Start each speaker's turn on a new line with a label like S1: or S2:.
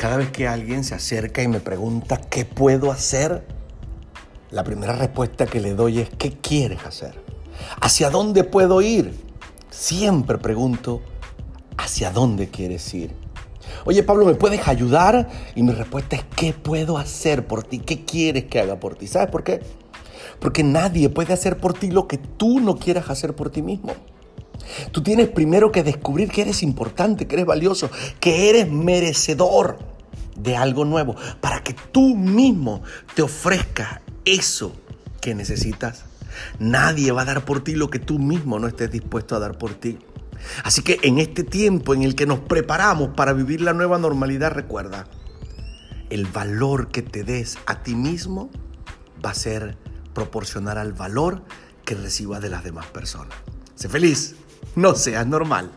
S1: cada vez que alguien se acerca y me pregunta qué puedo hacer, la primera respuesta que le doy es ¿qué quieres hacer? ¿Hacia dónde puedo ir? Siempre pregunto ¿hacia dónde quieres ir? Oye Pablo, ¿me puedes ayudar? Y mi respuesta es ¿qué puedo hacer por ti? ¿Qué quieres que haga por ti? ¿Sabes por qué? Porque nadie puede hacer por ti lo que tú no quieras hacer por ti mismo. Tú tienes primero que descubrir que eres importante, que eres valioso, que eres merecedor de algo nuevo, para que tú mismo te ofrezcas eso que necesitas. Nadie va a dar por ti lo que tú mismo no estés dispuesto a dar por ti. Así que en este tiempo en el que nos preparamos para vivir la nueva normalidad, recuerda, el valor que te des a ti mismo va a ser proporcional al valor que recibas de las demás personas. Sé feliz, no seas normal.